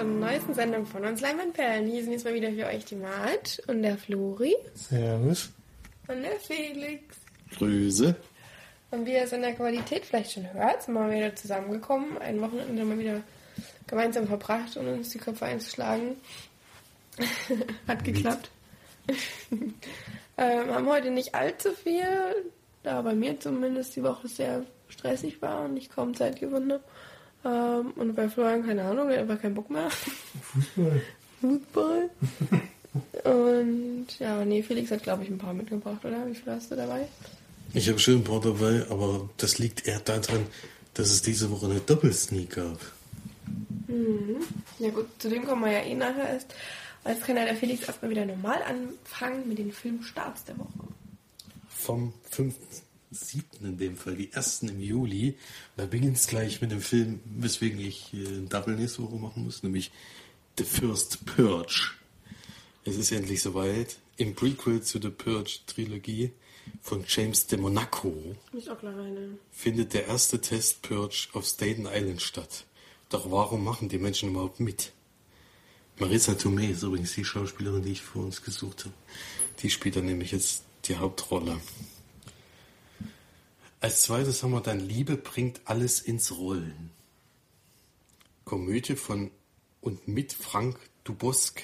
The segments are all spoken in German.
zur neuesten Sendung von uns Leinwandperlen. Hier sind jetzt mal wieder für euch die Mart und der Flori. Servus. Und der Felix. Grüße. Und wie ihr es in der Qualität vielleicht schon hört, sind wir mal wieder zusammengekommen. Ein Wochenende mal wieder gemeinsam verbracht und uns die Köpfe einzuschlagen. Hat geklappt. ähm, haben heute nicht allzu viel, da bei mir zumindest die Woche sehr stressig war und ich kaum Zeit gewonnen habe. Ähm, und bei Florian, keine Ahnung, er hat einfach keinen Bock mehr. Fußball. Fußball. und ja, nee, Felix hat, glaube ich, ein paar mitgebracht, oder? Wie viel hast du dabei? Ich habe schon ein paar dabei, aber das liegt eher daran, dass es diese Woche eine Doppelsneak gab. Mhm. Ja gut, zu dem kommen wir ja eh nachher erst. Jetzt kann ja der Felix erstmal wieder normal anfangen mit den Filmstarts der Woche. Vom 5.7. in dem Fall, die ersten im Juli. Da beginnt es gleich mit dem Film, weswegen ich äh, ein Double nächste Woche machen muss, nämlich The First Purge. Es ist endlich soweit. Im Prequel zu The Purge-Trilogie von James de Monaco findet der erste Test Purge auf Staten Island statt. Doch warum machen die Menschen überhaupt mit? Marissa Tomei ist übrigens die Schauspielerin, die ich für uns gesucht habe. Die spielt dann nämlich jetzt die Hauptrolle. Als zweites haben wir dann Liebe bringt alles ins Rollen. Komödie von und mit Frank Dubosk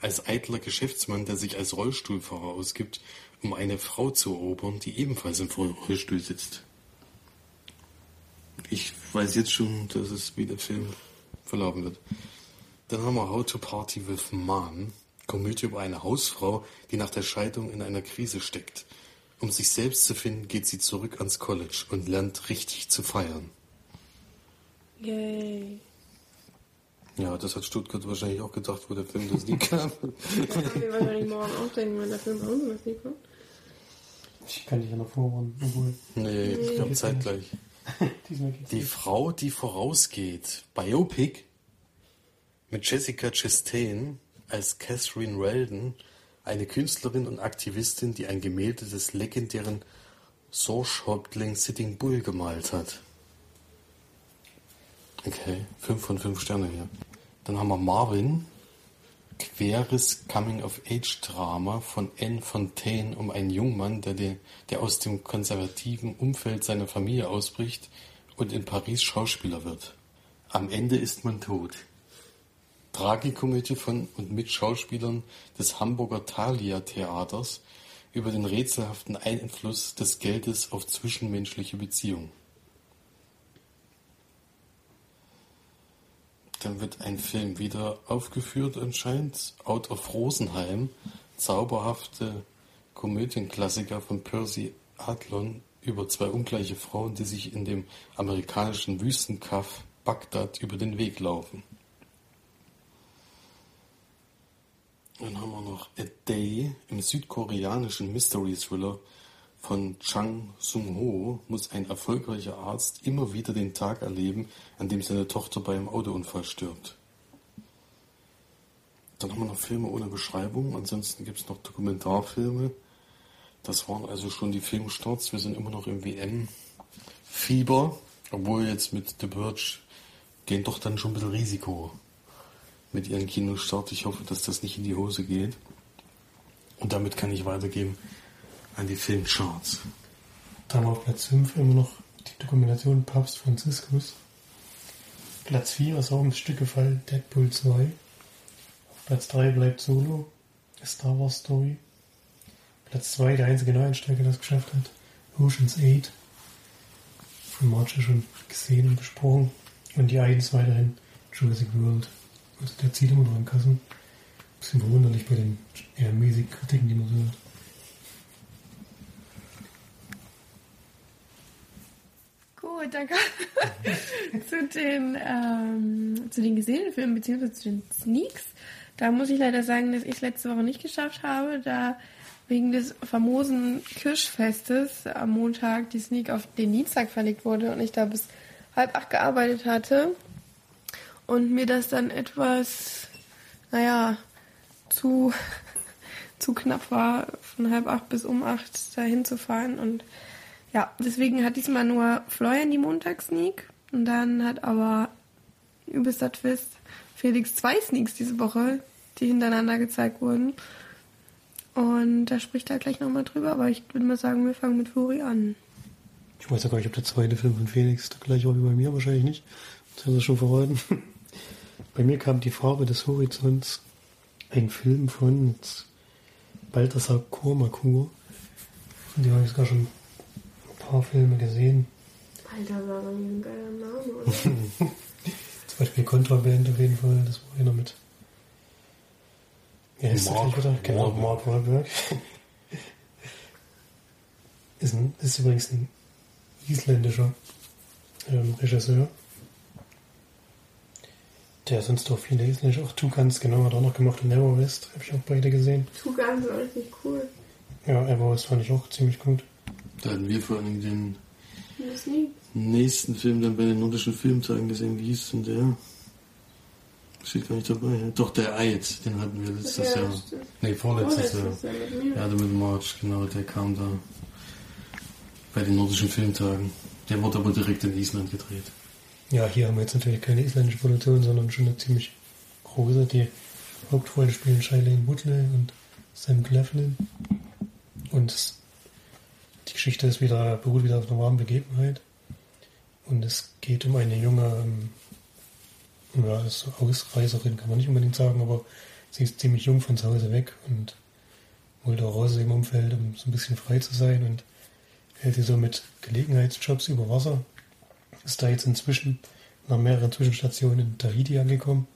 als eitler Geschäftsmann, der sich als Rollstuhlfahrer ausgibt, um eine Frau zu erobern, die ebenfalls im Rollstuhl sitzt. Ich weiß jetzt schon, dass es wie der Film verlaufen wird. Dann haben wir How to Party with Mom, Komödie über eine Hausfrau, die nach der Scheidung in einer Krise steckt. Um sich selbst zu finden, geht sie zurück ans College und lernt richtig zu feiern. Yay. Ja, das hat Stuttgart wahrscheinlich auch gedacht, wo der Film das nie kam. Das wir wahrscheinlich morgen auch denken, wenn der Film bei uns was nicht kommt. Ich kann dich ja noch vorwarnen, obwohl nee, ich glaube zeitgleich. Die nicht. Frau, die vorausgeht. Biopic mit Jessica Chastain als Catherine Weldon, eine Künstlerin und Aktivistin, die ein Gemälde des legendären Sorge-Häuptling Sitting Bull gemalt hat. Okay, 5 von 5 Sterne hier. Dann haben wir Marvin, queres Coming-of-Age-Drama von Anne Fontaine um einen Jungmann, der, den, der aus dem konservativen Umfeld seiner Familie ausbricht und in Paris Schauspieler wird. Am Ende ist man tot. Tragikomödie von und mit Schauspielern des Hamburger Thalia Theaters über den rätselhaften Einfluss des Geldes auf zwischenmenschliche Beziehungen. Dann wird ein Film wieder aufgeführt anscheinend. Out of Rosenheim. Zauberhafte Komödienklassiker von Percy Adlon über zwei ungleiche Frauen, die sich in dem amerikanischen Wüstenkaff Bagdad über den Weg laufen. Dann haben wir noch A Day im südkoreanischen Mystery Thriller von Chang Sung-ho muss ein erfolgreicher Arzt immer wieder den Tag erleben, an dem seine Tochter bei einem Autounfall stirbt. Dann haben wir noch Filme ohne Beschreibung, ansonsten gibt es noch Dokumentarfilme. Das waren also schon die Filmstarts. Wir sind immer noch im WM-Fieber, obwohl jetzt mit The Purge gehen doch dann schon ein bisschen Risiko mit ihren Kinostart. Ich hoffe, dass das nicht in die Hose geht. Und damit kann ich weitergeben an die Filmcharts. Dann auf Platz 5 immer noch die Dokumentation Papst Franziskus. Platz 4 ist auch ums Stück gefallen, Deadpool 2. Auf Platz 3 bleibt Solo, A Star Wars Story. Platz 2, der einzige Neueinsteiger, der es geschafft hat, Ocean's 8. Von Marge schon gesehen und besprochen. Und die 1 weiterhin Jurassic World. Also der zieht immer noch an Kassen. Bisschen verwunderlich bei den eher mäßigen Kritiken, die man so hört. Gut, danke. zu den ähm, den gesehenen Filmen beziehungsweise zu den Sneaks. Da muss ich leider sagen, dass ich es letzte Woche nicht geschafft habe, da wegen des famosen Kirschfestes am Montag die Sneak auf den Dienstag verlegt wurde und ich da bis halb acht gearbeitet hatte und mir das dann etwas, naja, zu, zu knapp war, von halb acht bis um acht dahin zu fahren und ja, deswegen hat diesmal nur Florian die Montagssneak und dann hat aber übelster Twist. Felix zwei Sneaks diese Woche, die hintereinander gezeigt wurden. Und da spricht er gleich nochmal drüber, aber ich würde mal sagen, wir fangen mit Fury an. Ich weiß ja gar nicht, ob der zweite Film von Felix der gleiche war wie bei mir, wahrscheinlich nicht. Das haben sie schon verraten. Bei mir kam die Farbe des Horizonts, ein Film von Balthasar Kormakur. Von dem habe ich sogar schon ein paar Filme gesehen. Alter, war doch ein geiler Name, oder? Zum Beispiel Contraband auf jeden Fall, das war einer mit. Ja, ist der Mark gleich wieder? Genau. Mark Wahlberg. ist, ein, ist übrigens ein isländischer ähm, Regisseur. Der sonst auch viele isländische, auch Tukans, genau, hat er auch noch gemacht und Never West, habe ich auch beide gesehen. Tugan war richtig cool. Ja, Ever West fand ich auch ziemlich gut. Da hatten wir vor allem den nächsten Film dann bei den nordischen Filmtagen gesehen. Wie hieß denn der? Steht gar nicht dabei. ja. Doch, der Eid, den hatten wir letztes Ja, Jahr. stimmt. Nee, vorletztes das Jahr. ist ja mit mir. Ja, der mit March, genau, der kam da bei den nordischen Filmtagen. Der wurde aber direkt in Island gedreht. Ja, hier haben wir jetzt natürlich keine isländische Produktion, sondern schon eine ziemlich große. Die Hauptrolle spielen Shailene Woodley und Sam Cleflin. Und die Geschichte ist wieder, beruht wieder auf einer wahren Begebenheit. Und es geht um eine junge, ähm, ja, so Ausreißerin, kann man nicht unbedingt sagen, aber sie ist ziemlich jung von zu Hause weg und wollte auch raus im Umfeld, um so ein bisschen frei zu sein und hält sie so mit Gelegenheitsjobs über Wasser ist da jetzt inzwischen nach mehreren Zwischenstationen in Tahiti angekommen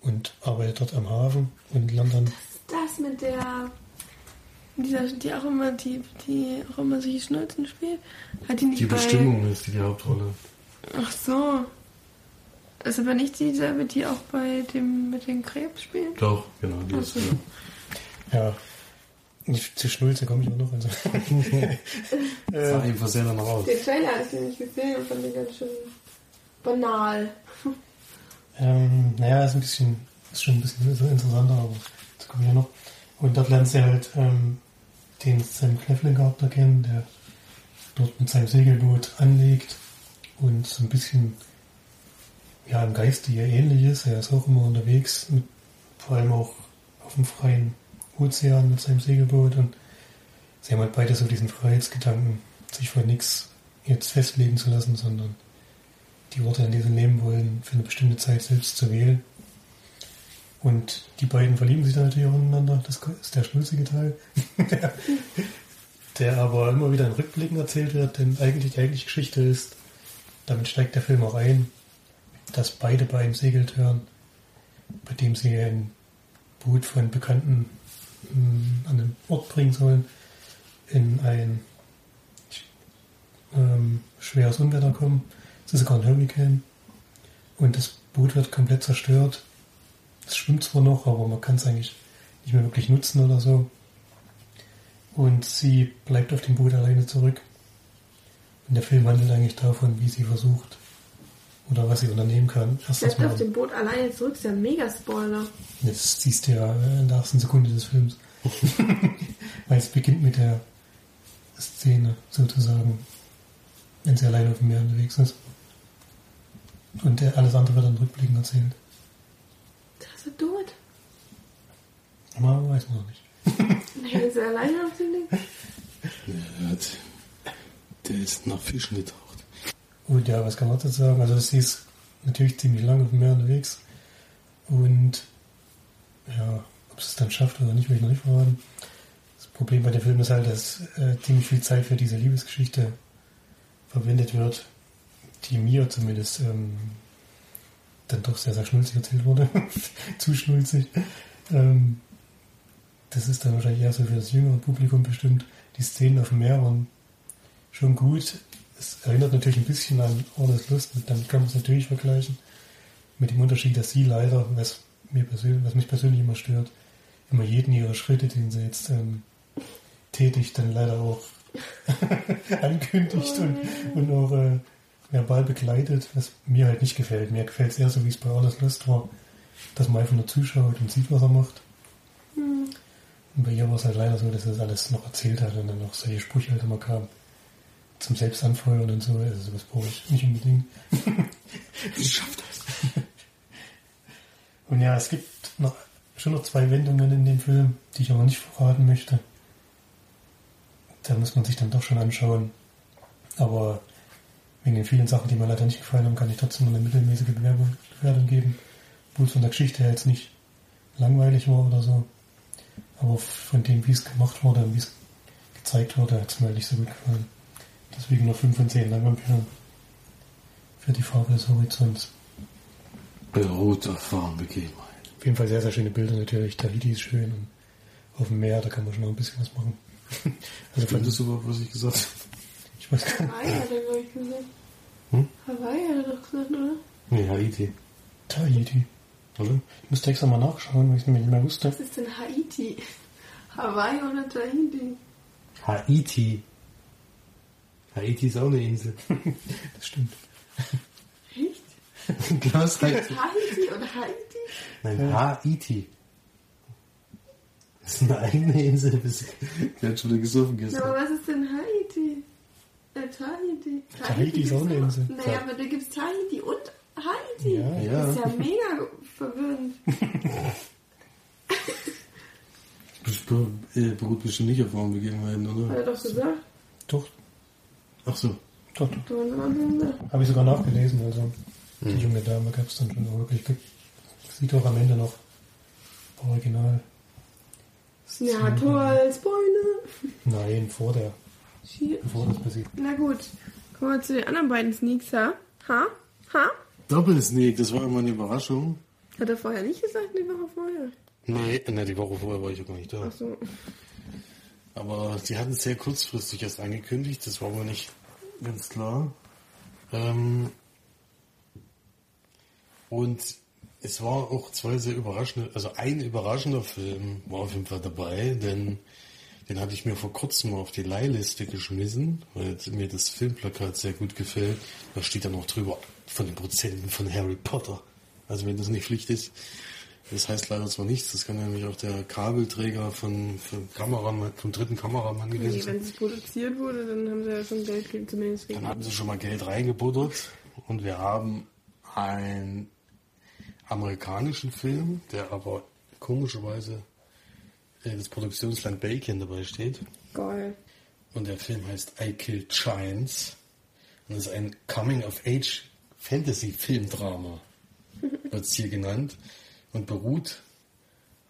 und arbeitet dort am Hafen und lernt dann, Das mit der. Dieser, die auch immer, die, die auch immer solche Schnulzen spielt. Hat die nicht Die bei. Bestimmung ist die Hauptrolle. Ach so. Ist aber nicht dieselbe, die auch bei dem mit dem Krebs spielt? Doch, genau, die ist Ach so. ja. ja, zu Schnulze komme ich auch noch. Also, Sah einfach sehr danach aus. Den Trailer habe ich nicht gesehen und fand den ganz schön banal. ähm, naja, ist ein bisschen, ist schon ein bisschen interessanter, aber dazu komme ich ja noch. Und dort lernt sie halt ähm, den Sam Cleflin Charakter kennen, der dort mit seinem Segelboot anlegt und so ein bisschen ja, im Geiste ihr ähnlich ist. Er ist auch immer unterwegs, mit, vor allem auch auf dem freien Ozean mit seinem Segelboot und sie haben halt beide so diesen Freiheitsgedanken, sich vor nichts jetzt festlegen zu lassen, sondern die Worte, an die sie nehmen wollen, für eine bestimmte Zeit selbst zu wählen. Und die beiden verlieben sich dann natürlich auch ineinander. Das ist der schnulzige Teil. der, aber immer wieder in Rückblicken erzählt wird, denn eigentlich die eigentliche Geschichte ist, damit steigt der Film auch ein, dass beide bei einem Segeltörn, bei dem sie ein Boot von Bekannten an den Ort bringen sollen, in ein ähm, schweres Unwetter kommen. Es ist sogar ein Hurricane. Und das Boot wird komplett zerstört. Es schwimmt zwar noch, aber man kann es eigentlich nicht mehr wirklich nutzen oder so. Und sie bleibt auf dem Boot alleine zurück. Und der Film handelt eigentlich davon, wie sie versucht oder was sie unternehmen kann. Erstens Bleibt auf dem Boot alleine zurück, ist ja ein Mega-Spoiler. jetzt siehst du ja äh, in der ersten Sekunde des Films. Weil es beginnt mit der Szene sozusagen, wenn sie alleine auf dem Meer unterwegs ist. Und der, alles andere wird dann rückblickend erzählt. Da ist er tot. Aber weiß man noch nicht. Nein, ist er alleine auf dem Ding? Der, hat, der ist nach getaucht. Und ja, was kann man dazu sagen? Also sie ist natürlich ziemlich lange auf dem Meer unterwegs. Und ja, ob sie es dann schafft oder nicht, will ich noch nicht verraten. Das Problem bei dem Film ist halt, dass äh, ziemlich viel Zeit für diese Liebesgeschichte verwendet wird, die mir zumindest ähm, dann doch sehr, sehr schnulzig erzählt wurde. Zu schnulzig. Ähm, das ist dann wahrscheinlich eher so für das jüngere Publikum bestimmt. Die Szenen auf dem Meer waren schon gut. Es erinnert natürlich ein bisschen an Orders Lust, damit kann man es natürlich vergleichen. Mit dem Unterschied, dass sie leider, was, mir persönlich, was mich persönlich immer stört, immer jeden ihrer Schritte, den sie jetzt ähm, tätigt, dann leider auch ankündigt und, und auch äh, verbal begleitet, was mir halt nicht gefällt. Mir gefällt es eher so, wie es bei Orders Lust war, dass man einfach nur zuschaut und sieht, was er macht. Und bei ihr war es halt leider so, dass er das alles noch erzählt hat und dann noch solche Sprüche halt immer kamen. Zum Selbstanfeuern und so. Also sowas brauche ich nicht unbedingt. Ich schaff das. Und ja, es gibt noch, schon noch zwei Wendungen in dem Film, die ich aber nicht verraten möchte. Da muss man sich dann doch schon anschauen. Aber wegen den vielen Sachen, die mir leider nicht gefallen haben, kann ich trotzdem eine mittelmäßige Bewerbung, Bewertung geben. Obwohl es von der Geschichte her jetzt nicht langweilig war oder so. Aber von dem, wie es gemacht wurde und wie es gezeigt wurde, hat es mir nicht so gut gefallen. Deswegen nur 5 von 10 Langvampyren. Für die Farbe des Horizonts. Beruhter Farbenbegebenheit. Auf jeden Fall sehr, sehr schöne Bilder natürlich. Tahiti ist schön und auf dem Meer, da kann man schon noch ein bisschen was machen. Also Findest du überhaupt, was ich gesagt habe? ich weiß gar nicht. Hawaii hat er, glaube ich, gesagt. Hm? Hawaii hat er doch gesagt, oder? Nee, Haiti. Tahiti. Oder? Ich musste extra mal nachschauen, weil ich es nämlich nicht mehr wusste. Was ist denn Haiti? Hawaii oder Tahiti? Haiti. Haiti ist auch eine Insel. Das stimmt. Echt? Klaus heißt. Tahiti oder Haiti? Nein, Haiti. Das ist eine eigene Insel. Der hat schon wieder gesoffen gestern. aber was ist denn Haiti? Äh, Tahiti. Tahiti ist auch eine Insel. Naja, aber da gibt es Tahiti und Haiti. Ja. Ja. Das ist ja mega verwirrend. Das be- beruht bestimmt nicht auf Formbegebenheiten, Hat oder? er doch gesagt. Doch, Ach so. gesagt. Habe ich sogar nachgelesen. Also die junge Dame gab es dann schon wirklich. Sieht auch am Ende noch original. Ja, toll, Spoiler. Nein, vor der, Shit. bevor das passiert. Na gut, kommen wir zu den anderen beiden Sneaks, ha? Ha? Ha? Doppelsneak, das war immer eine Überraschung. Hat er vorher nicht gesagt, die Woche vorher? Nee, ne, die Woche vorher war ich ja gar nicht da. Ach so. Aber sie hatten es sehr kurzfristig erst angekündigt, das war mir nicht ganz klar. Ähm, und es war auch zwei sehr überraschende, also ein überraschender Film war auf jeden Fall dabei, denn den hatte ich mir vor kurzem auf die Leihliste geschmissen, weil mir das Filmplakat sehr gut gefällt. Da steht dann auch drüber von den Prozenten von Harry Potter. Also wenn das nicht Pflicht ist, das heißt leider zwar nichts, das kann nämlich auch der Kabelträger von, von Kameramann, vom dritten Kameramann gewesen Nee, sein. wenn es produziert wurde, dann haben sie ja schon Geld zumindest. Dann haben sie schon mal Geld reingebuttert und wir haben einen amerikanischen Film, der aber komischerweise äh, das Produktionsland Belgien dabei steht. Geil. Und der Film heißt I Killed Giants. Und das ist ein Coming-of-Age-Fantasy-Filmdrama, wird es hier genannt. Und beruht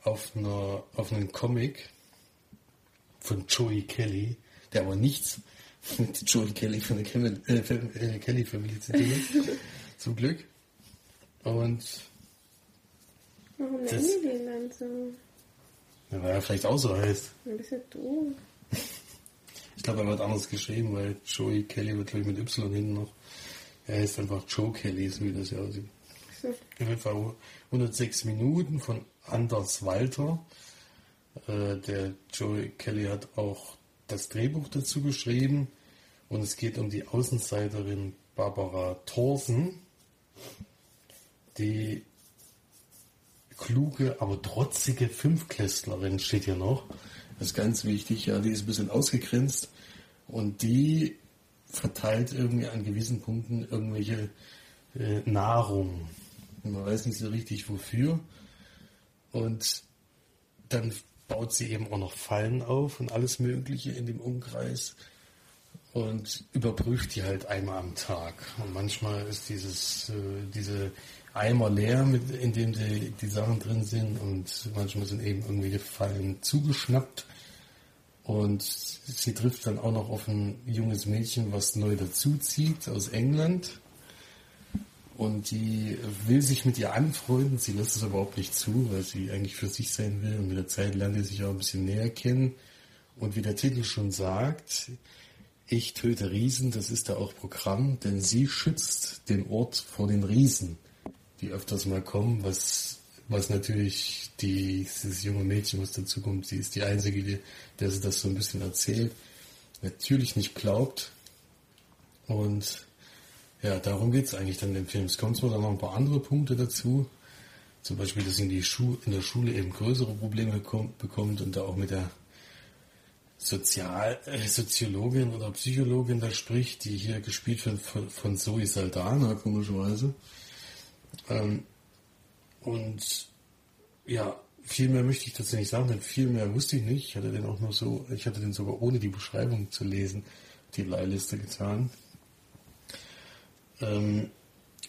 auf, einer, auf einem Comic von Joey Kelly, der aber nichts mit Joey Kelly von der Kelly, äh, äh, Kelly-Familie zu tun hat. Zum Glück. Und Warum Das- nennen die den dann so? ja, weil er vielleicht auch so heißt. Ein bisschen doof. Ich glaube, er wird anders geschrieben, weil Joey Kelly wird, glaube ich, mit Y hinten noch. Er heißt einfach Joe Kelly, so wie das ja aussieht. Jeden Fall 106 Minuten von Anders Walter. Äh, der Joey Kelly hat auch das Drehbuch dazu geschrieben. Und es geht um die Außenseiterin Barbara Thorsen, die kluge, aber trotzige Fünfklässlerin steht hier noch. Das ist ganz wichtig, ja, die ist ein bisschen ausgegrenzt und die verteilt irgendwie an gewissen Punkten irgendwelche äh, Nahrung. Man weiß nicht so richtig wofür. Und dann baut sie eben auch noch Fallen auf und alles Mögliche in dem Umkreis und überprüft die halt einmal am Tag. Und manchmal ist dieses, äh, diese Eimer leer, mit, in dem die, die Sachen drin sind und manchmal sind eben irgendwelche Fallen zugeschnappt. Und sie trifft dann auch noch auf ein junges Mädchen, was neu dazuzieht aus England. Und die will sich mit ihr anfreunden, sie lässt es aber überhaupt nicht zu, weil sie eigentlich für sich sein will. Und mit der Zeit lernt sie sich auch ein bisschen näher kennen. Und wie der Titel schon sagt, ich töte Riesen, das ist da auch Programm, denn sie schützt den Ort vor den Riesen, die öfters mal kommen, was, was natürlich die, dieses junge Mädchen, was dazu kommt, sie ist die Einzige, die, der sie das so ein bisschen erzählt, natürlich nicht glaubt. Und ja, darum geht's eigentlich dann im Film. Es kommen zwar dann noch ein paar andere Punkte dazu, zum Beispiel, dass in, die Schu in der Schule eben größere Probleme kom- bekommt und da auch mit der Sozial äh, Soziologin oder Psychologin da spricht, die hier gespielt wird von, von Zoe Saldana, komischerweise. Ähm, und ja, viel mehr möchte ich dazu nicht sagen, denn viel mehr wusste ich nicht. Ich hatte den auch nur so, ich hatte den sogar ohne die Beschreibung zu lesen, die Leihliste getan. Ähm,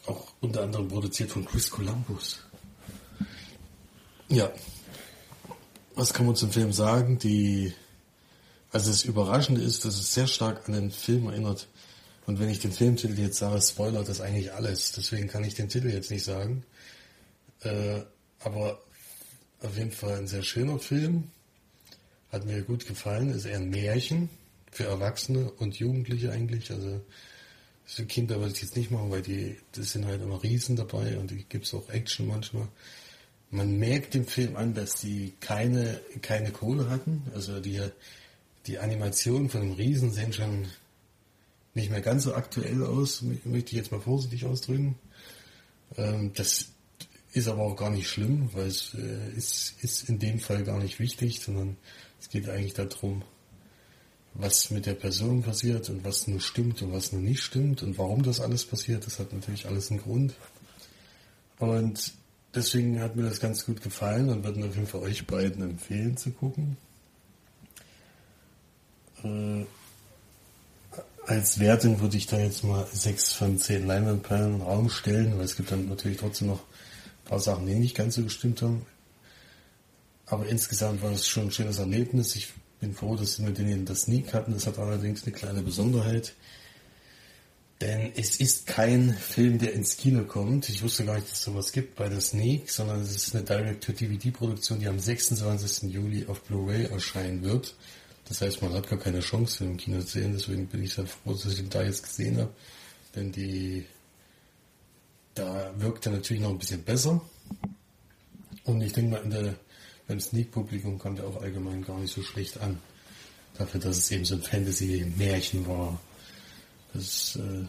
auch unter anderem produziert von Chris Columbus. Ja. Was kann man zum Film sagen? Die, also das Überraschende ist, dass es sehr stark an den Film erinnert. Und wenn ich den Filmtitel jetzt sage, spoilert das eigentlich alles. Deswegen kann ich den Titel jetzt nicht sagen. Äh, aber auf jeden Fall ein sehr schöner Film. Hat mir gut gefallen. Ist eher ein Märchen für Erwachsene und Jugendliche eigentlich. Also für Kinder würde ich jetzt nicht machen, weil die, das sind halt immer Riesen dabei und die gibt es auch Action manchmal. Man merkt dem Film an, dass die keine, keine Kohle hatten. Also die, die Animationen von dem Riesen sehen schon nicht mehr ganz so aktuell aus, möchte ich jetzt mal vorsichtig ausdrücken. Ähm, das ist aber auch gar nicht schlimm, weil es äh, ist, ist in dem Fall gar nicht wichtig, sondern es geht eigentlich darum, was mit der Person passiert und was nur stimmt und was nur nicht stimmt und warum das alles passiert. Das hat natürlich alles einen Grund. Und deswegen hat mir das ganz gut gefallen und würde auf jeden Fall euch beiden empfehlen zu gucken. Äh, als Wertung würde ich da jetzt mal 6 von 10 Leinwandperlen in den Raum stellen, weil es gibt dann natürlich trotzdem noch ein paar Sachen, die nicht ganz so gestimmt haben. Aber insgesamt war es schon ein schönes Erlebnis. Ich bin froh, dass wir den in der Sneak hatten. Das hat allerdings eine kleine Besonderheit. Denn es ist kein Film, der ins Kino kommt. Ich wusste gar nicht, dass es sowas gibt bei der Sneak, sondern es ist eine Direct-to-DVD-Produktion, die am 26. Juli auf Blu-ray erscheinen wird. Das heißt, man hat gar keine Chance, Film im Kino zu sehen. Deswegen bin ich sehr froh, dass ich ihn da jetzt gesehen habe. Denn die, da wirkt er natürlich noch ein bisschen besser. Und ich denke mal, in der, beim Sneak-Publikum kam der auch allgemein gar nicht so schlecht an. Dafür, dass es eben so ein Fantasy-Märchen war. Das äh,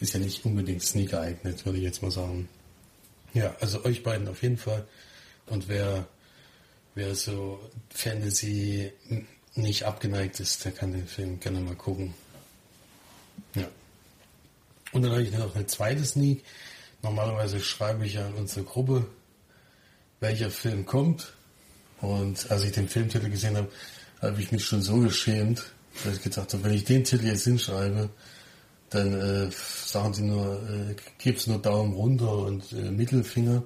ist ja nicht unbedingt Sneak geeignet, würde ich jetzt mal sagen. Ja, also euch beiden auf jeden Fall. Und wer, wer so Fantasy nicht abgeneigt ist, der kann den Film gerne mal gucken. Ja. Und dann habe ich noch eine zweite Sneak. Normalerweise schreibe ich ja in unsere Gruppe, welcher Film kommt. Und als ich den Filmtitel gesehen habe, habe ich mich schon so geschämt, dass ich gedacht habe, wenn ich den Titel jetzt hinschreibe, dann äh, sagen sie nur, äh, gibt's nur Daumen runter und äh, Mittelfinger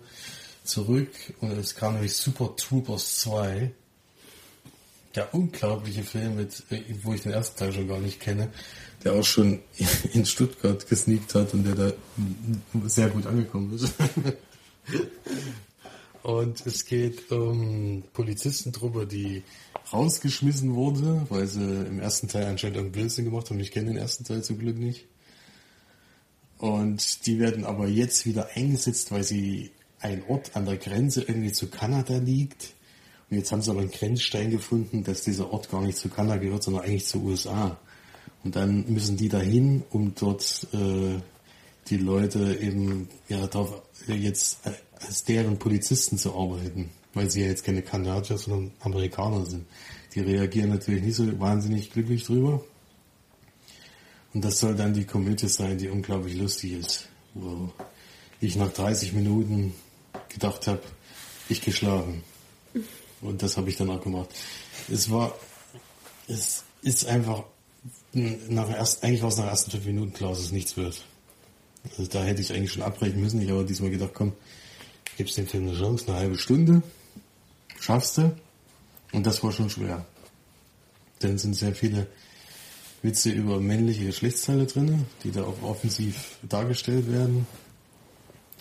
zurück. Und es kam nämlich Super Troopers 2 der unglaubliche Film, mit, wo ich den ersten Teil schon gar nicht kenne, der auch schon in Stuttgart gesneakt hat und der da sehr gut angekommen ist. und es geht um Polizistentruppe, die rausgeschmissen wurde, weil sie im ersten Teil anscheinend einen Blödsinn gemacht haben. Ich kenne den ersten Teil zum Glück nicht. Und die werden aber jetzt wieder eingesetzt, weil sie ein Ort an der Grenze irgendwie zu Kanada liegt und jetzt haben sie aber einen Grenzstein gefunden, dass dieser Ort gar nicht zu Kanada gehört, sondern eigentlich zu USA. Und dann müssen die dahin, um dort äh, die Leute eben ja darauf jetzt als deren Polizisten zu arbeiten, weil sie ja jetzt keine Kanadier, sondern Amerikaner sind. Die reagieren natürlich nicht so wahnsinnig glücklich drüber. Und das soll dann die Komödie sein, die unglaublich lustig ist, wo ich nach 30 Minuten gedacht habe, ich geschlagen. Und das habe ich dann auch gemacht. Es war, es ist einfach, nach erst, eigentlich war es nach ersten fünf Minuten klar, dass es nichts wird. Also da hätte ich eigentlich schon abbrechen müssen. Ich habe diesmal gedacht, komm, gibst dem Film eine Chance, eine halbe Stunde, schaffst du. Und das war schon schwer. Denn es sind sehr viele Witze über männliche Geschlechtsteile drin, die da auch offensiv dargestellt werden.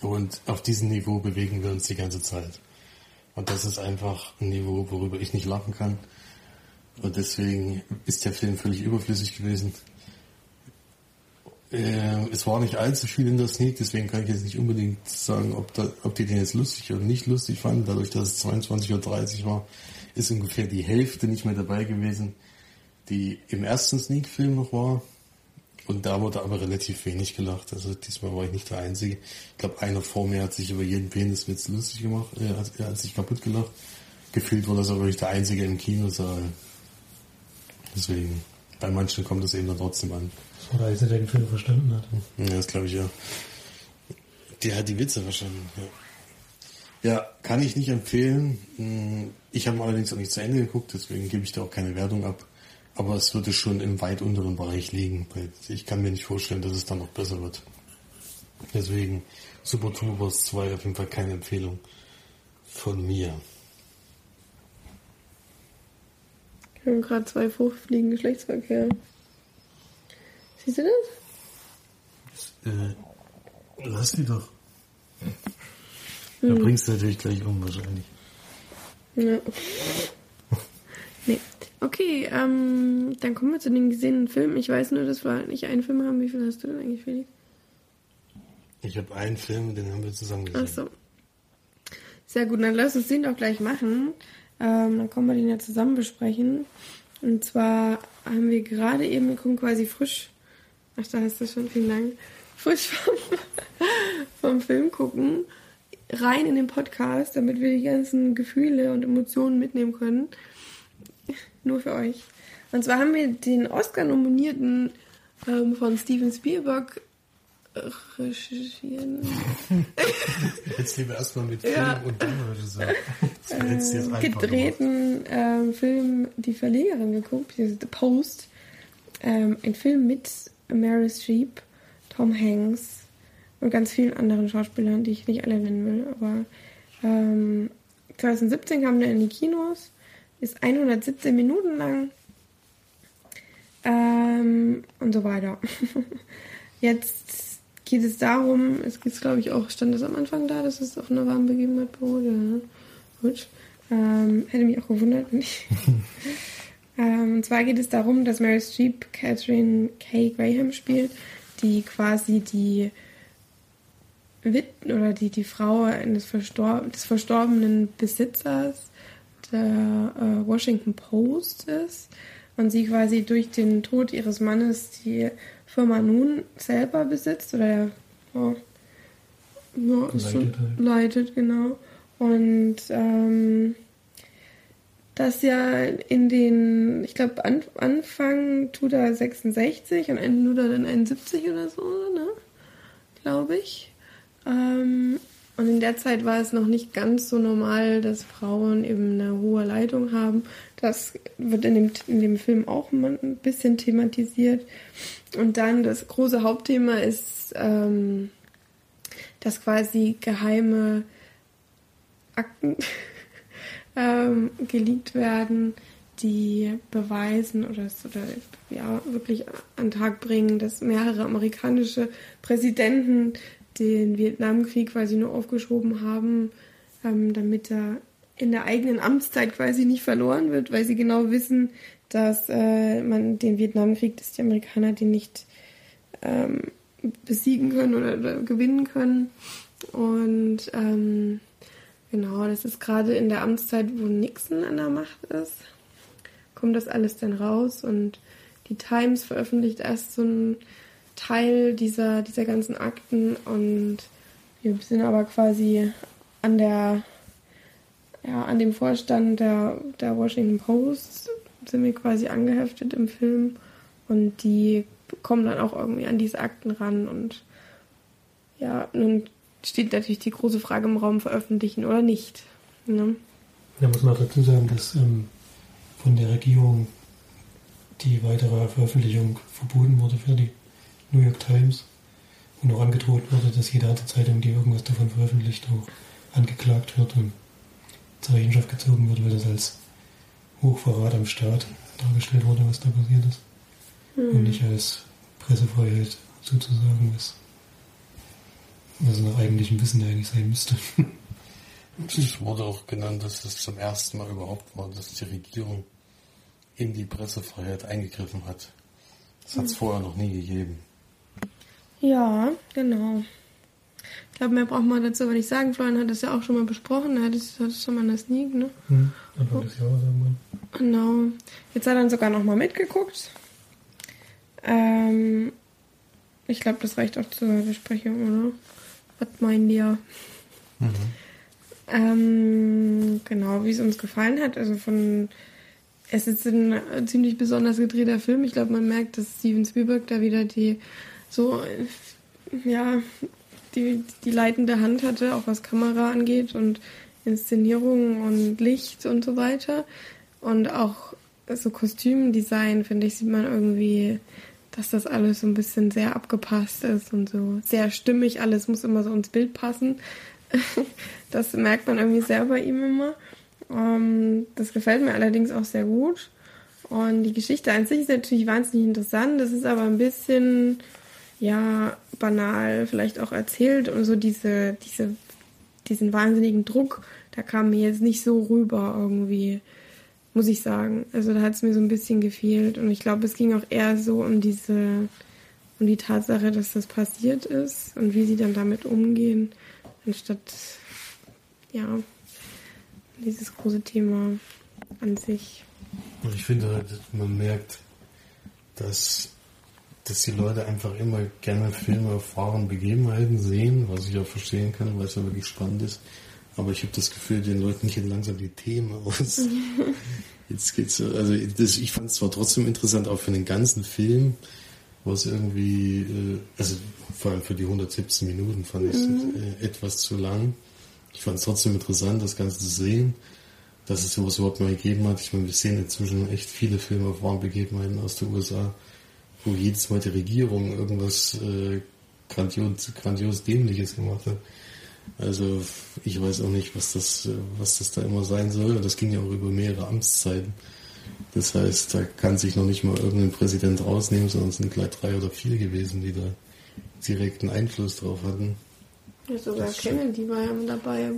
Und auf diesem Niveau bewegen wir uns die ganze Zeit. Und das ist einfach ein Niveau, worüber ich nicht lachen kann. Und deswegen ist der Film völlig überflüssig gewesen. Äh, es war nicht allzu viel in der Sneak, deswegen kann ich jetzt nicht unbedingt sagen, ob, da, ob die den jetzt lustig oder nicht lustig fanden. Dadurch, dass es 22.30 Uhr war, ist ungefähr die Hälfte nicht mehr dabei gewesen, die im ersten Sneak-Film noch war. Und da wurde aber relativ wenig gelacht. Also diesmal war ich nicht der Einzige. Ich glaube, einer vor mir hat sich über jeden Peniswitz lustig gemacht, er hat, er hat sich kaputt gelacht. Gefühlt war das aber wirklich der Einzige im Kinosaal. Deswegen, bei manchen kommt es eben dann trotzdem an. Das war der Einzige, der den Film verstanden hat. Ja, das glaube ich ja. Der hat die Witze verstanden, ja. Ja, kann ich nicht empfehlen. Hm, Ich habe allerdings auch nicht zu Ende geguckt, deswegen gebe ich da auch keine Wertung ab. Aber es würde schon im weit unteren Bereich liegen, weil ich kann mir nicht vorstellen, dass es dann noch besser wird. Deswegen Super Troopers 2 auf jeden Fall keine Empfehlung von mir. Wir haben gerade zwei Fruchtfliegen Geschlechtsverkehr. Siehst du das? Äh, lass die doch. Da bringst du natürlich gleich um wahrscheinlich. Ja. nee. Okay, ähm, dann kommen wir zu den gesehenen Filmen. Ich weiß nur, dass wir halt nicht einen Film haben. Wie viel hast du denn eigentlich, Felix? Ich habe einen Film, den haben wir zusammen gesehen. Ach so. Sehr gut, dann lass uns den doch gleich machen. Ähm, dann können wir den ja zusammen besprechen. Und zwar haben wir gerade eben, wir kommen quasi frisch, ach da hast du schon, vielen Dank, frisch vom, vom Film gucken, rein in den Podcast, damit wir die ganzen Gefühle und Emotionen mitnehmen können. Nur für euch. Und zwar haben wir den Oscar-Nominierten ähm, von Steven Spielberg recherchieren. Jetzt lieber erstmal mit Film Ja. und dann Regisseur. Das verletzt jetzt einfach gedrehten ähm, Film Die Verlegerin geguckt, The Post. Ähm, ein Film mit Meryl Streep, Tom Hanks und ganz vielen anderen Schauspielern, die ich nicht alle nennen will. Aber ähm, 2017 kam der in die Kinos, ist 117 Minuten lang ähm, und so weiter. Jetzt geht es darum, es geht glaube ich auch, stand das am Anfang da, dass es auf einer warmen Begebenheit beruht? Ja, ne? gut. Ähm, hätte mich auch gewundert, wenn ich. ähm, und zwar geht es darum, dass Mary Streep Catherine K. Graham spielt, die quasi die Wit oder die, die Frau eines Verstor des verstorbenen Besitzers der äh, Washington Post ist und sie quasi durch den Tod ihres Mannes die Firma nun selber besitzt oder ja, ja, ja, ist schon, Leitet halt. leitet, genau. Und ähm, das ja in den, ich glaube, an, Anfang tut er 66 und Ende tut er dann 71 oder so, ne? Glaube ich. Ähm, und in der Zeit war es noch nicht ganz so normal, dass Frauen eben eine hohe Leitung haben. Das wird in dem, in dem Film auch ein bisschen thematisiert. Und dann das große Hauptthema ist, ähm, dass quasi geheime Akten ähm, geleakt werden, die beweisen oder, oder ja, wirklich an den Tag bringen, dass mehrere amerikanische Präsidenten den Vietnamkrieg quasi nur aufgeschoben haben, ähm, damit er in der eigenen Amtszeit quasi nicht verloren wird, weil sie genau wissen, dass äh, man den Vietnamkrieg, dass die Amerikaner den nicht ähm, besiegen können oder, oder gewinnen können. Und ähm, genau, das ist gerade in der Amtszeit, wo Nixon an der Macht ist, kommt das alles dann raus und die Times veröffentlicht erst so einen Teil dieser, dieser ganzen Akten und wir sind aber quasi an der ja, an dem Vorstand der, der Washington Post sind wir quasi angeheftet im Film und die kommen dann auch irgendwie an diese Akten ran und ja, nun steht natürlich die große Frage im Raum, veröffentlichen oder nicht. Ne? Da muss man auch dazu sagen, dass ähm, von der Regierung die weitere Veröffentlichung verboten wurde für die New York Times und auch angedroht wurde, dass jede andere Zeitung, die irgendwas davon veröffentlicht, auch angeklagt wird und zur Rechenschaft gezogen wird, weil das als Hochverrat am Staat dargestellt wurde, was da passiert ist. Und nicht als Pressefreiheit sozusagen, was, was nach eigentlichem Wissen eigentlich sein müsste. Es wurde auch genannt, dass es zum ersten Mal überhaupt war, dass die Regierung in die Pressefreiheit eingegriffen hat. Das hat es vorher noch nie gegeben. Ja, genau. Ich glaube, mehr braucht man dazu aber nicht sagen. Florian hat das ja auch schon mal besprochen. Er hat es es schon mal in der Sneak, ne? Hm, Anfang des Jahres irgendwann. Genau. Jetzt hat er dann sogar noch mal mitgeguckt. Ähm, ich glaube, das reicht auch zur Besprechung, oder? Was meint ihr? Ähm, genau, wie es uns gefallen hat. Also von es ist ein ziemlich besonders gedrehter Film. Ich glaube, man merkt, dass Steven Spielberg da wieder die so ja die, die leitende Hand hatte, auch was Kamera angeht und Inszenierung und Licht und so weiter. Und auch so Kostümdesign, finde ich, sieht man irgendwie, dass das alles so ein bisschen sehr abgepasst ist und so sehr stimmig. Alles muss immer so ins Bild passen. das merkt man irgendwie sehr bei ihm immer. Ähm, das gefällt mir allerdings auch sehr gut. Und die Geschichte an sich ist natürlich wahnsinnig interessant. Das ist aber ein bisschen, ja, banal vielleicht auch erzählt und so diese, diese, diesen wahnsinnigen Druck, da kam mir jetzt nicht so rüber irgendwie, muss ich sagen. Also da hat es mir so ein bisschen gefehlt. Und ich glaube, es ging auch eher so um diese, um die Tatsache, dass das passiert ist und wie sie dann damit umgehen, anstatt, ja, dieses große Thema an sich. Und ich finde halt, man merkt, dass, dass die Leute einfach immer gerne Filme auf wahren Begebenheiten sehen, was ich auch verstehen kann, weil es ja wirklich spannend ist. Aber ich habe das Gefühl, den Leuten gehen langsam die Themen aus. Jetzt geht's, also das, ich fand es zwar trotzdem interessant, auch für den ganzen Film, was irgendwie, äh, also vor allem für die 117 Minuten fand ich es mhm. Äh, etwas zu lang. Ich fand es trotzdem interessant, das Ganze zu sehen dass es sowas überhaupt mal gegeben hat. Ich meine, wir sehen inzwischen echt viele Filme auf wahren Begebenheiten aus den USA, wo jedes Mal die Regierung irgendwas äh, grandios, grandios Dämliches gemacht hat. Also ich weiß auch nicht, was das, was das da immer sein soll. Das ging ja auch über mehrere Amtszeiten. Das heißt, da kann sich noch nicht mal irgendein Präsident rausnehmen, sondern es sind gleich drei oder vier gewesen, die da direkten Einfluss drauf hatten. Ja, sogar Kennedy war ja dabei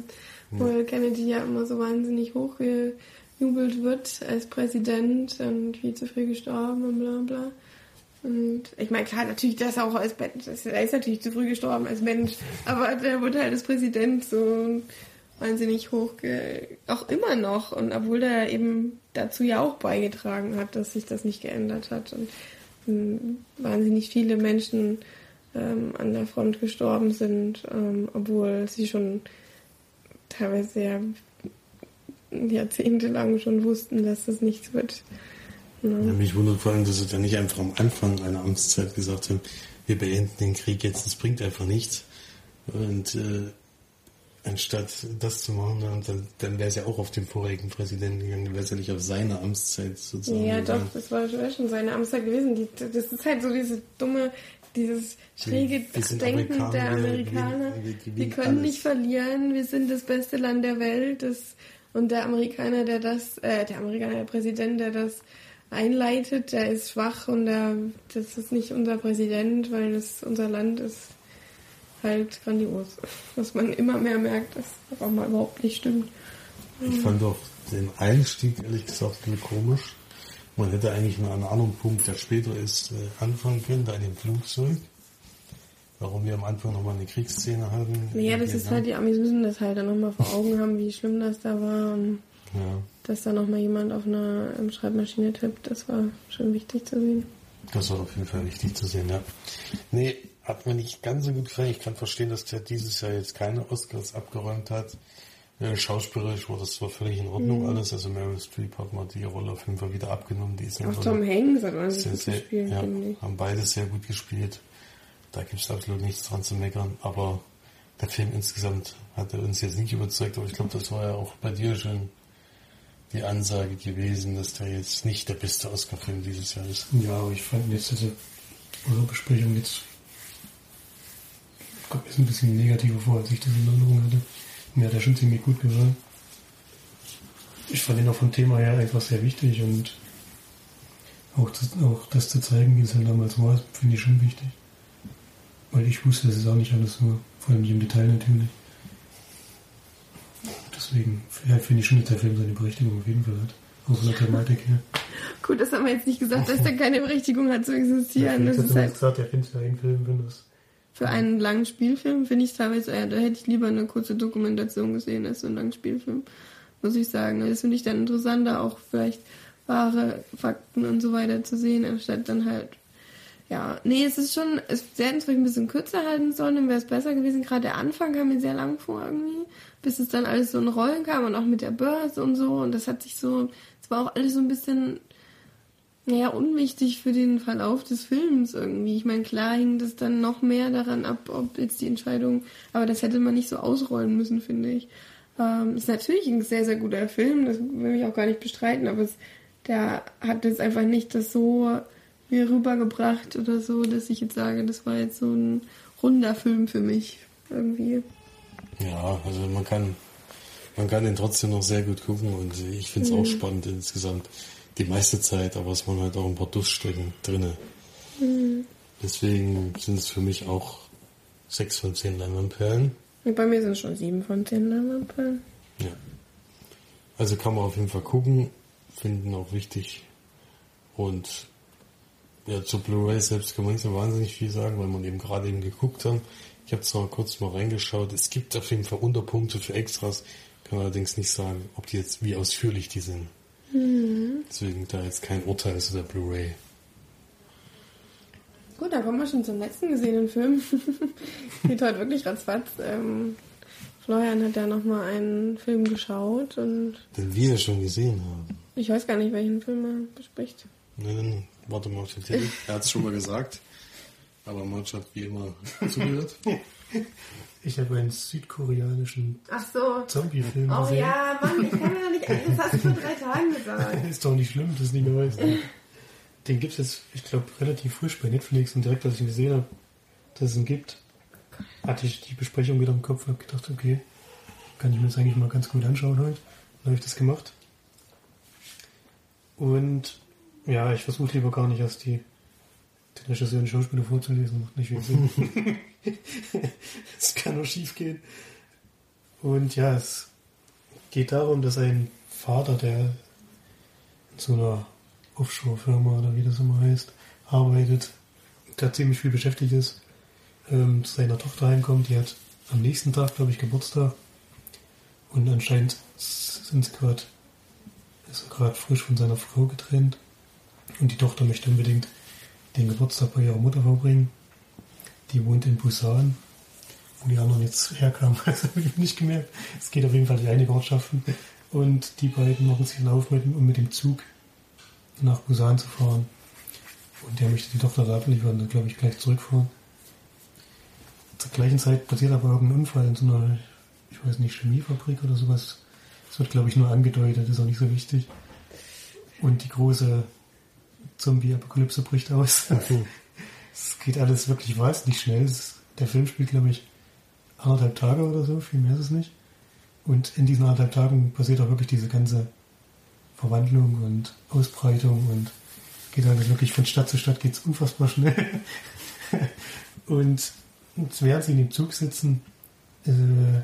wo Kennedy ja immer so wahnsinnig hochgejubelt wird als Präsident und viel zu früh gestorben und bla bla. Und ich meine, klar, natürlich das auch als Mensch, er ist natürlich zu früh gestorben als Mensch, aber der wurde halt als Präsident so wahnsinnig hoch, auch immer noch. Und obwohl er eben dazu ja auch beigetragen hat, dass sich das nicht geändert hat und ähm, wahnsinnig viele Menschen ähm, an der Front gestorben sind, ähm, obwohl sie schon teilweise ja jahrzehntelang schon wussten, dass das nichts wird. Ja. Ja, mich wundert vor allem, dass sie dann nicht einfach am Anfang einer Amtszeit gesagt haben, wir beenden den Krieg jetzt, das bringt einfach nichts. Und äh, anstatt das zu machen, dann, dann wäre es ja auch auf den vorigen Präsidenten gegangen, dann wäre es ja nicht auf seine Amtszeit sozusagen. Ja, gegangen. doch, das war schon seine Amtszeit gewesen. Die, das ist halt so diese dumme dieses schräge Denken der Amerikaner. Wir, wir, wir können alles. nicht verlieren, wir sind das beste Land der Welt. Das, und der Amerikaner, der das, äh, der Amerikaner, der Präsident, der das einleitet, der ist schwach und der, das ist nicht unser Präsident, weil das unser Land ist halt grandios. Was man immer mehr merkt, dass das auch mal überhaupt nicht stimmt. Ich fand auch den Einstieg ehrlich gesagt komisch. Man hätte eigentlich mal an einem anderen Punkt, der später ist, äh, anfangen können, da in dem Flugzeug. Warum wir am Anfang nochmal eine Kriegsszene hatten. Ja, das ist halt, die Amis müssen das halt dann nochmal vor Augen haben, wie schlimm das da war. Und ja. dass da nochmal jemand auf einer Schreibmaschine tippt, das war schon wichtig zu sehen. Das war auf jeden Fall wichtig zu sehen, ja. Nee, hat mir nicht ganz so gut gefallen. Ich kann verstehen, dass der dieses Jahr jetzt keine Oscars abgeräumt hat. Ja, schauspielerisch war das zwar völlig in Ordnung mhm. alles, also Meryl Streep hat mal die Rolle auf jeden Fall wieder abgenommen. Die ist Auch Tom Hanks hat man sehr, sehr, gespielt, ja, haben beide sehr gut gespielt. Da gibt es absolut nichts dran zu meckern, aber der Film insgesamt hat er uns jetzt nicht überzeugt, aber ich glaube, das war ja auch bei dir schon die Ansage gewesen, dass der jetzt nicht der beste Oscar-Film dieses Jahr ist. Ja, aber ich fand jetzt diese Besprechung jetzt kommt mir ein bisschen negativer vor, als ich das in Erinnerung hatte. Mir hat er schon ziemlich gut gefallen. Ich fand ihn auch vom Thema her einfach sehr wichtig und auch das, auch das zu zeigen, wie es halt damals war, finde ich schon wichtig. Weil ich wusste, das ist auch nicht alles so, vor allem nicht im Detail natürlich. Deswegen ja, finde ich schon, dass der Film seine Berechtigung auf jeden Fall hat. Aus der Thematik her. Gut, das haben wir jetzt nicht gesagt, dass der keine Berechtigung hat zu existieren. Ja, das ist halt gesagt, der Film ist ja ein Film, wenn das für einen langen Spielfilm finde ich teilweise, ja, da hätte ich lieber eine kurze Dokumentation gesehen als so einen langen Spielfilm, muss ich sagen. Das finde ich dann interessanter, auch vielleicht wahre Fakten und so weiter zu sehen, anstatt dann halt, ja, nee, es ist schon, es hätten es vielleicht ein bisschen kürzer halten sollen, dann wäre es besser gewesen. Gerade der Anfang kam mir sehr lang vor irgendwie, bis es dann alles so in Rollen kam und auch mit der Börse und so und das hat sich so, es war auch alles so ein bisschen naja, unwichtig für den Verlauf des Films irgendwie. Ich meine, klar hing das dann noch mehr daran ab, ob jetzt die Entscheidung, aber das hätte man nicht so ausrollen müssen, finde ich. Ähm, ist natürlich ein sehr, sehr guter Film, das will ich auch gar nicht bestreiten, aber es, der hat jetzt einfach nicht das so mir rübergebracht oder so, dass ich jetzt sage, das war jetzt so ein runder Film für mich irgendwie. Ja, also man kann, man kann den trotzdem noch sehr gut gucken und ich finde es mhm. auch spannend insgesamt die meiste Zeit, aber es waren halt auch ein paar Durststrecken drinne. Mhm. Deswegen sind es für mich auch sechs von zehn Leinwandperlen. Bei mir sind es schon sieben von zehn Leinwandperlen. Ja. Also kann man auf jeden Fall gucken, finden auch wichtig. Und ja, zu Blu-ray selbst kann man nicht so wahnsinnig viel sagen, weil man eben gerade eben geguckt haben. Ich habe zwar kurz mal reingeschaut. Es gibt auf jeden Fall Unterpunkte für Extras. Kann allerdings nicht sagen, ob die jetzt, wie ausführlich die sind. Mhm. Deswegen da jetzt kein Urteil zu der Blu-ray. Gut, da kommen wir schon zum letzten gesehenen Film. Geht heute wirklich ratzfatz. Ähm, Florian hat ja nochmal einen Film geschaut und. Den wir schon gesehen haben. Ich weiß gar nicht, welchen Film er bespricht. Nein, warte mal auf den Titel. er hat es schon mal gesagt. Aber Manch hat wie immer zugehört. Ich habe einen südkoreanischen so. Zombie-Film oh, gesehen. Oh ja, Mann, ich kann mir noch nicht ein. Das hast du vor drei Tagen gesagt. ist doch nicht schlimm, dass du nicht mehr weißt. Den gibt es jetzt, ich glaube, relativ frisch bei Netflix und direkt, als ich ihn gesehen habe, dass es ihn gibt, hatte ich die Besprechung wieder im Kopf und habe gedacht, okay, kann ich mir das eigentlich mal ganz gut anschauen heute. Dann habe ich das gemacht. Und ja, ich versuche lieber gar nicht erst die den Regisseur und Schauspieler vorzulesen, macht nicht viel Sinn. Es kann nur schief gehen. Und ja, es geht darum, dass ein Vater, der in so einer Offshore-Firma oder wie das immer heißt, arbeitet, der ziemlich viel beschäftigt ist, ähm, zu seiner Tochter heimkommt. Die hat am nächsten Tag, glaube ich, Geburtstag. Und anscheinend sind sie gerade, ist er gerade frisch von seiner Frau getrennt. Und die Tochter möchte unbedingt den Geburtstag bei ihrer Mutter verbringen. Die wohnt in Busan, wo die anderen jetzt herkamen. Also habe ich nicht gemerkt. Es geht auf jeden Fall durch einige Ortschaften. Und die beiden machen sich auf, mit, um mit dem Zug nach Busan zu fahren. Und der möchte die Tochter da abliefern, dann glaube ich gleich zurückfahren. Zur gleichen Zeit passiert aber irgendein Unfall in so einer, ich weiß nicht, Chemiefabrik oder sowas. Das wird, glaube ich, nur angedeutet, ist auch nicht so wichtig. Und die große Zombie-Apokalypse bricht aus. Es geht alles wirklich wahnsinnig schnell. der Film spielt, glaube ich, anderthalb Tage oder so, viel mehr ist es nicht. Und in diesen anderthalb Tagen passiert auch wirklich diese ganze Verwandlung und Ausbreitung und geht alles wirklich von Stadt zu Stadt geht es unfassbar schnell. und während sie in dem Zug sitzen, äh,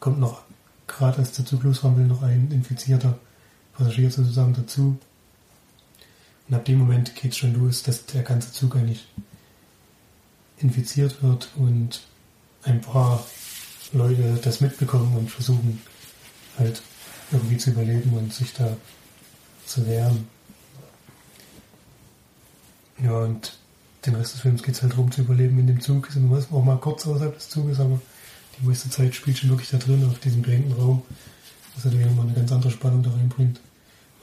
kommt noch, gerade als der Zug losfahren will, noch ein infizierter Passagier sozusagen dazu. Und ab dem Moment geht es schon los, dass der ganze Zug eigentlich infiziert wird und ein paar Leute das mitbekommen und versuchen halt irgendwie zu überleben und sich da zu wehren. Ja, und den Rest des Films geht es halt darum zu überleben in dem Zug. Sind auch mal kurz außerhalb des Zuges, aber die meiste Zeit spielt schon wirklich da drin, auf diesem beengten Raum. Was natürlich nochmal eine ganz andere Spannung da reinbringt.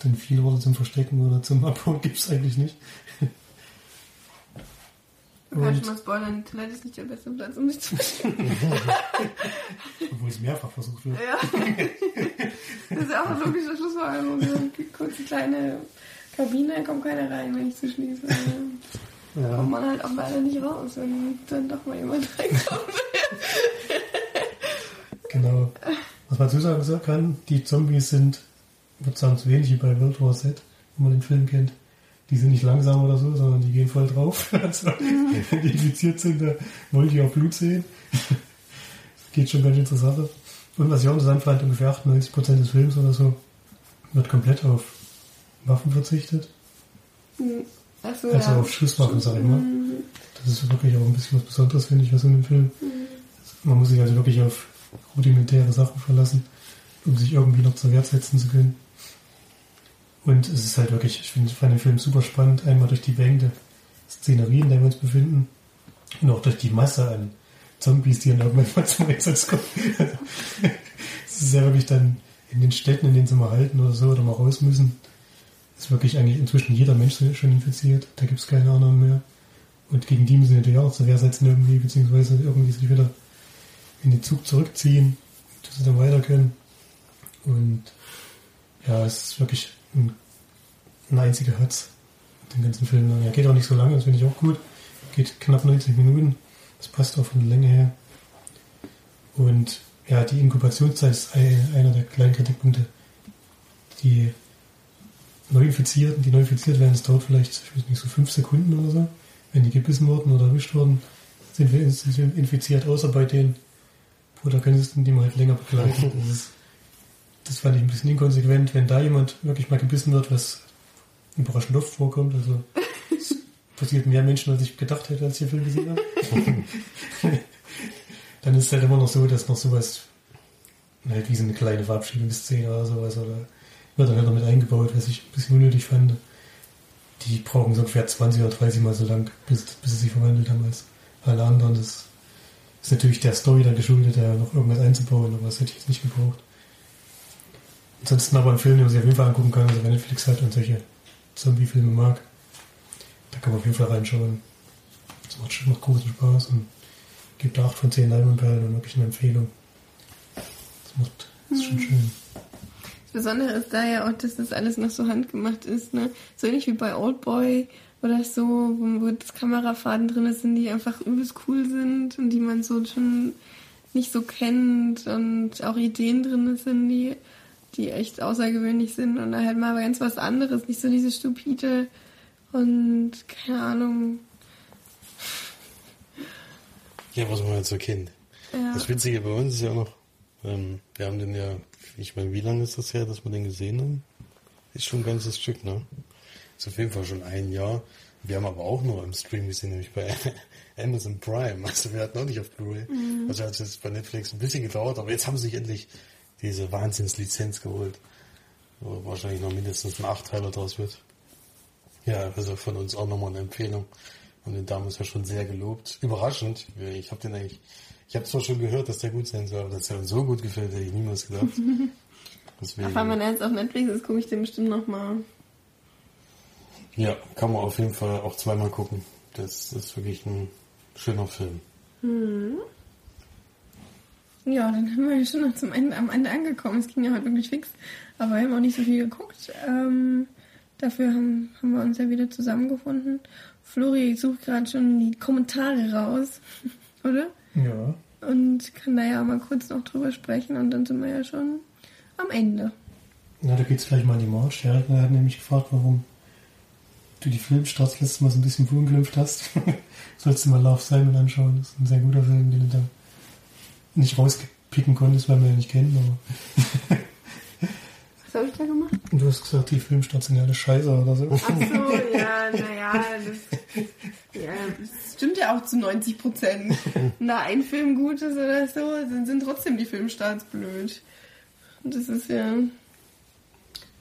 Denn viele Orte zum Verstecken oder zum Abhauen gibt es eigentlich nicht. Du kannst schon mal spoilern, die Toilette ist nicht der beste Platz, um sich zu verstecken. Obwohl es mehrfach versucht wird. Ja. Das ist ja auch eine logische Schlussfolgerung. Eine kurze kleine Kabine, kommt keiner rein, wenn ich zuschließe. Ja. Kommt man halt auch leider nicht raus, wenn dann doch mal jemand reinkommt. genau. Was man dazu sagen kann, die Zombies sind ich würde sagen, so wenig wie bei World War Z, wenn man den Film kennt. Die sind nicht langsam oder so, sondern die gehen voll drauf. Also, wenn die infiziert sind, da wollen die auch Blut sehen. geht schon ganz schön zur Sache. Und was ich auch interessant fand, ungefähr 98% des Films oder so wird komplett auf Waffen verzichtet. Mhm. So, also ja. auf Schusswaffen, sag ich mal. Mhm. Das ist wirklich auch ein bisschen was Besonderes, finde ich, was in dem Film. Mhm. Man muss sich also wirklich auf rudimentäre Sachen verlassen, um sich irgendwie noch zur Wehr setzen zu können. Und es ist halt wirklich, ich finde fand den Film super spannend, einmal durch die beengte Szenerie, in der wir uns befinden, und auch durch die Masse an Zombies, die dann irgendwann mal zum Einsatz kommen. es ist ja wirklich dann in den Städten, in denen sie mal halten oder so, oder mal raus müssen, ist wirklich eigentlich inzwischen jeder Mensch schon infiziert. Da gibt es keine anderen mehr. Und gegen die müssen natürlich auch zur Wehr setzen irgendwie, beziehungsweise irgendwie sich wieder in den Zug zurückziehen, dass sie dann weiter können. Und ja, es ist wirklich ein, ein einziger Herz, den ganzen Film. Er geht auch nicht so lange, das finde ich auch gut. Geht knapp 90 Minuten. Das passt auch von der Länge her. Und ja, die Inkubationszeit ist einer der kleinen Kritikpunkte. Die Neuinfizierten, die neu infiziert werden, das dauert vielleicht, ich weiß nicht, so fünf Sekunden oder so. Wenn die gebissen wurden oder erwischt wurden, sind wir infiziert, außer bei den Protagonisten, die man halt länger begleiten. Das, ist, das fand ich ein bisschen inkonsequent, wenn da jemand wirklich mal gebissen wird, was überraschend oft vorkommt. Also es passiert mehr Menschen, als ich gedacht hätte, als ich den Film gesehen habe. Dann ist es halt immer noch so, dass noch sowas, halt wie so eine kleine Verabschiedungsszene oder sowas, oder wird dann halt noch mit eingebaut, was ich ein bisschen unnötig fand. Die brauchen so ungefähr 20 oder 30 Mal so lang, bis, bis sie sich verwandelt haben als alle anderen. Das ist natürlich der Story dann geschuldet, da noch irgendwas einzubauen, aber das hätte ich jetzt nicht gebraucht. Ansonsten aber ein Film, den man sich auf jeden Fall angucken kann, also wenn Netflix hat und solche Zombie-Filme mag, da kann man auf jeden Fall reinschauen. Das macht, schon macht großen Spaß und gibt 8 von 10 Leinwandperlen und wirklich eine Empfehlung. Das macht, das ist schon schön. Das Besondere ist da ja auch, dass das alles noch so handgemacht ist, ne? So ähnlich wie bei Oldboy oder so, wo, wo das Kamerafaden drin sind, die einfach übelst cool sind und die man so schon nicht so kennt und auch Ideen drin sind, die, die echt außergewöhnlich sind und da halt mal ganz was anderes, nicht so diese stupide und keine Ahnung. Ja, was man halt so kennt. Ja. Das Witzige bei uns ist ja auch noch, ähm, wir haben den ja, ich meine, wie lange ist das her, dass wir den gesehen haben? Ist schon ein ganzes Stück, ne? Ist auf jeden Fall schon ein Jahr. Wir haben aber auch nur im Stream gesehen, nämlich bei Amazon Prime. Also wir hatten auch nicht auf Blu-ray. Mhm. Also hat es jetzt bei Netflix ein bisschen gedauert, aber jetzt haben sie sich endlich diese Wahnsinnslizenz geholt. Wo wahrscheinlich noch mindestens ein Achtteiler draus wird. Ja, also von uns auch nochmal eine Empfehlung. Und den damals ja schon sehr gelobt. Überraschend. Ich habe den eigentlich, ich habe zwar schon gehört, dass der gut sein soll, aber dass der uns so gut gefällt, hätte ich niemals gedacht. Deswegen, Ach, wenn man jetzt auf Netflix ist, gucke ich den bestimmt nochmal. ja, kann man auf jeden Fall auch zweimal gucken. Das, das ist wirklich ein schöner Film. Ja, dann haben wir ja schon noch zum Ende, am Ende angekommen. Es ging ja heute wirklich fix, aber wir haben auch nicht so viel geguckt. Ähm, dafür haben, haben wir uns ja wieder zusammengefunden. Flori ich suche gerade schon die Kommentare raus, oder? Ja. Und kann da ja mal kurz noch drüber sprechen und dann sind wir ja schon am Ende. Na, da geht's gleich mal an die Marsch. Ja, er hat nämlich gefragt, warum du die Filmstarts letztes Mal so ein bisschen verunglimpft hast. Sollst du mal Love Simon anschauen. Das ist ein sehr guter Film, den du da nicht rauspicken konntest, weil wir ihn nicht kennen. Aber Was habe ich da gemacht? Du hast gesagt, die Filmstarts sind ja alle scheiße oder so. Ach so, ja, naja, das, ja, das stimmt ja auch zu 90 Prozent. Wenn da ein Film gut ist oder so, dann sind trotzdem die Filmstarts blöd. Und das ist ja,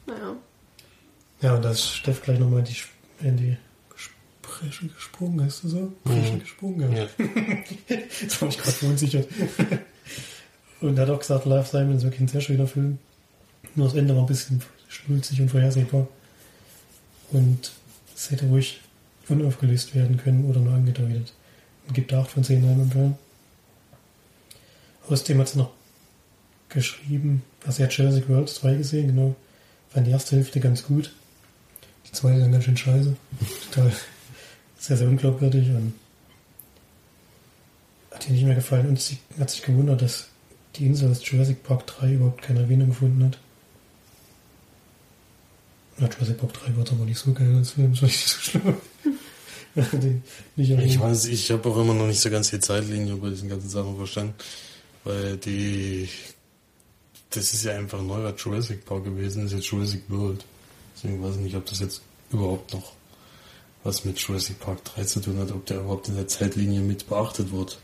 naja. Ja, und da ist Steff gleich nochmal in die, in die Bresche gesprungen, heißt du so? Bresche gesprungen, ja. Jetzt war ich gerade verunsichert. und er hat auch gesagt, Love Simon ist wirklich ein sehr schöner Film. Nur das Ende war ein bisschen schnulzig und vorhersehbar. Und es hätte ruhig unaufgelöst werden können oder nur angedeutet. Und gibt 8 von 10 Leinwandperlen. Außerdem hat sie noch geschrieben, also er hat Jurassic World 2 gesehen, genau. Fand die erste Hälfte ganz gut. Die zweite dann ganz schön scheiße. Total sehr, sehr unglaubwürdig und hat ihr nicht mehr gefallen. Und sie hat sich gewundert, dass die Insel aus Jurassic Park 3 überhaupt keine Erwähnung gefunden hat. Ja, Jurassic Park 3 wird aber nicht so geil als Film, ist nicht so schlimm. Ich weiß, ich habe auch immer noch nicht so ganz die Zeitlinie bei diesen ganzen Sachen verstanden. Weil die. Das ist ja einfach ein neuer Jurassic Park gewesen, das ist jetzt Jurassic World. Deswegen weiß ich nicht, ob das jetzt überhaupt noch was mit Jurassic Park 3 zu tun hat, ob der überhaupt in der Zeitlinie mit beachtet wird.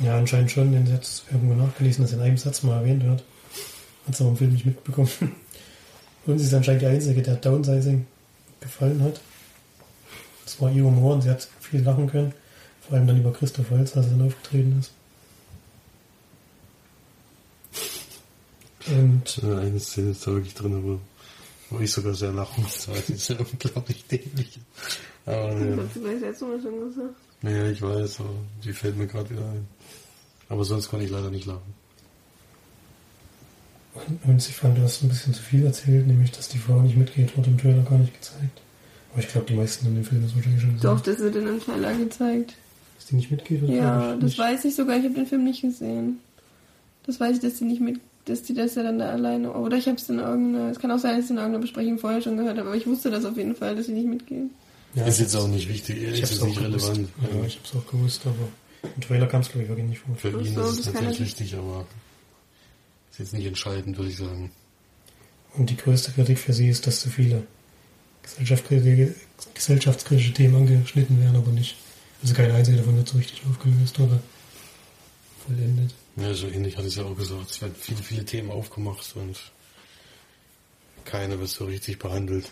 Ja, anscheinend schon, denn sie hat es irgendwo nachgelesen, dass er in einem Satz mal erwähnt wird. Hat es aber im Film nicht mitbekommen. Und sie ist anscheinend die Einzige, der Downsizing gefallen hat. Das war ihr Humor und sie hat viel lachen können. Vor allem dann über Christoph Waltz, als er dann aufgetreten ist. Und Eine Szene ist da wirklich drin, aber wo ich sogar sehr lachen muss, weil die sind unglaublich dämlich. Aber Das ja, hast du gleich letztes Mal schon gesagt. ja, ich weiß, aber die fällt mir gerade wieder ein. Aber sonst konnte ich leider nicht lachen. Und, und ich fand, du hast ein bisschen zu viel erzählt, nämlich, dass die Frau nicht mitgeht, wurde im Trailer gar nicht gezeigt. Aber ich glaube, die meisten in dem Film das wahrscheinlich schon gesehen. Doch, das wird in einem Trailer gezeigt. Dass die nicht mitgeht? oder Ja, ich das nicht? weiß ich sogar. Ich habe den Film nicht gesehen. Das weiß ich, dass die nicht mit, dass die das ja dann da alleine. Oder ich habe es in irgendeiner. Es kann auch sein, dass ich es in irgendeiner Besprechung vorher schon gehört habe, aber ich wusste das auf jeden Fall, dass sie nicht mitgehen. Ja, ist jetzt auch nicht wichtig, Ich ist jetzt nicht gewusst. relevant. Ja, ich hab's auch gewusst, aber im Trailer kam es, glaube ich, wirklich nicht vor. Für ihn so, ist es natürlich- wichtig, aber ist jetzt nicht entscheidend, würde ich sagen. Und die größte Kritik für sie ist, dass zu viele gesellschaftskritische, gesellschaftskritische Themen angeschnitten werden, aber nicht. Also kein einziger davon wird so richtig aufgelöst oder vollendet. Ja, so ähnlich hatte ich es ja auch gesagt. Es werden viele, viele Themen aufgemacht und keine wird so richtig behandelt.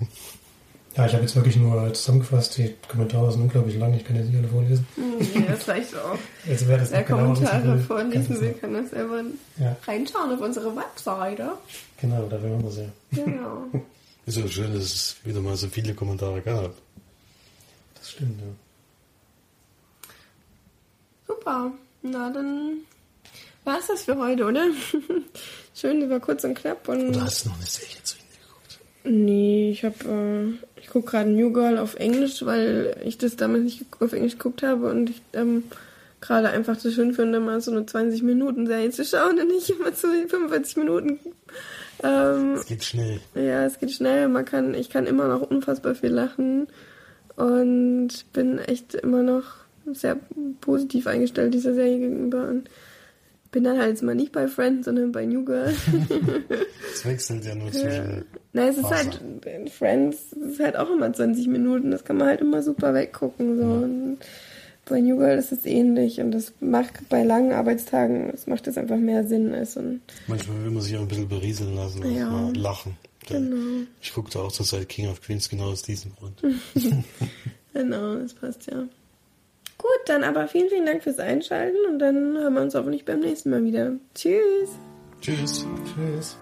Ja, ich habe jetzt wirklich nur zusammengefasst, die Kommentare sind unglaublich lang, ich kann jetzt nicht alle vorlesen. Nee, das reicht auch. Also wer das Wer wissen Kommentare vorlesen will, das- kann das selber Ja, reinschauen auf unsere Webseite. genau, da wären wir sehr. Genau. Ist ja schön, dass es wieder mal so viele Kommentare gab. Das stimmt, ja. Super. Na, dann war es das für heute, oder? Schön, war kurz und knapp. Und Oder hast du noch eine Serie zu? Nee, ich hab, äh, ich guck gerade New Girl auf Englisch, weil ich das damals nicht auf Englisch geguckt habe und ich ähm, gerade einfach so schön finde, mal so eine 20 Minuten Serie zu schauen und nicht immer zu 45 Minuten. Ähm, Es geht schnell. ja, es geht schnell, man kann, ich kann immer noch unfassbar viel lachen und bin echt immer noch sehr positiv eingestellt dieser Serie gegenüber und bin dann halt jetzt mal nicht bei Friends, sondern bei New Girl. Es wechselt ja nur zwischen. Nein, es ist Wasser. halt, Friends es ist halt auch immer 20 Minuten, das kann man halt immer super weggucken. So. Und bei New Girl ist es ähnlich und das macht bei langen Arbeitstagen, das macht das einfach mehr Sinn als so Manchmal will man sich auch ein bisschen berieseln lassen und Ja. lachen. Genau. Ich guckte auch zurzeit King of Queens genau aus diesem Grund. genau, das passt ja. Gut, dann aber vielen, vielen Dank fürs Einschalten und dann hören wir uns hoffentlich beim nächsten Mal wieder. Tschüss. Tschüss. Tschüss.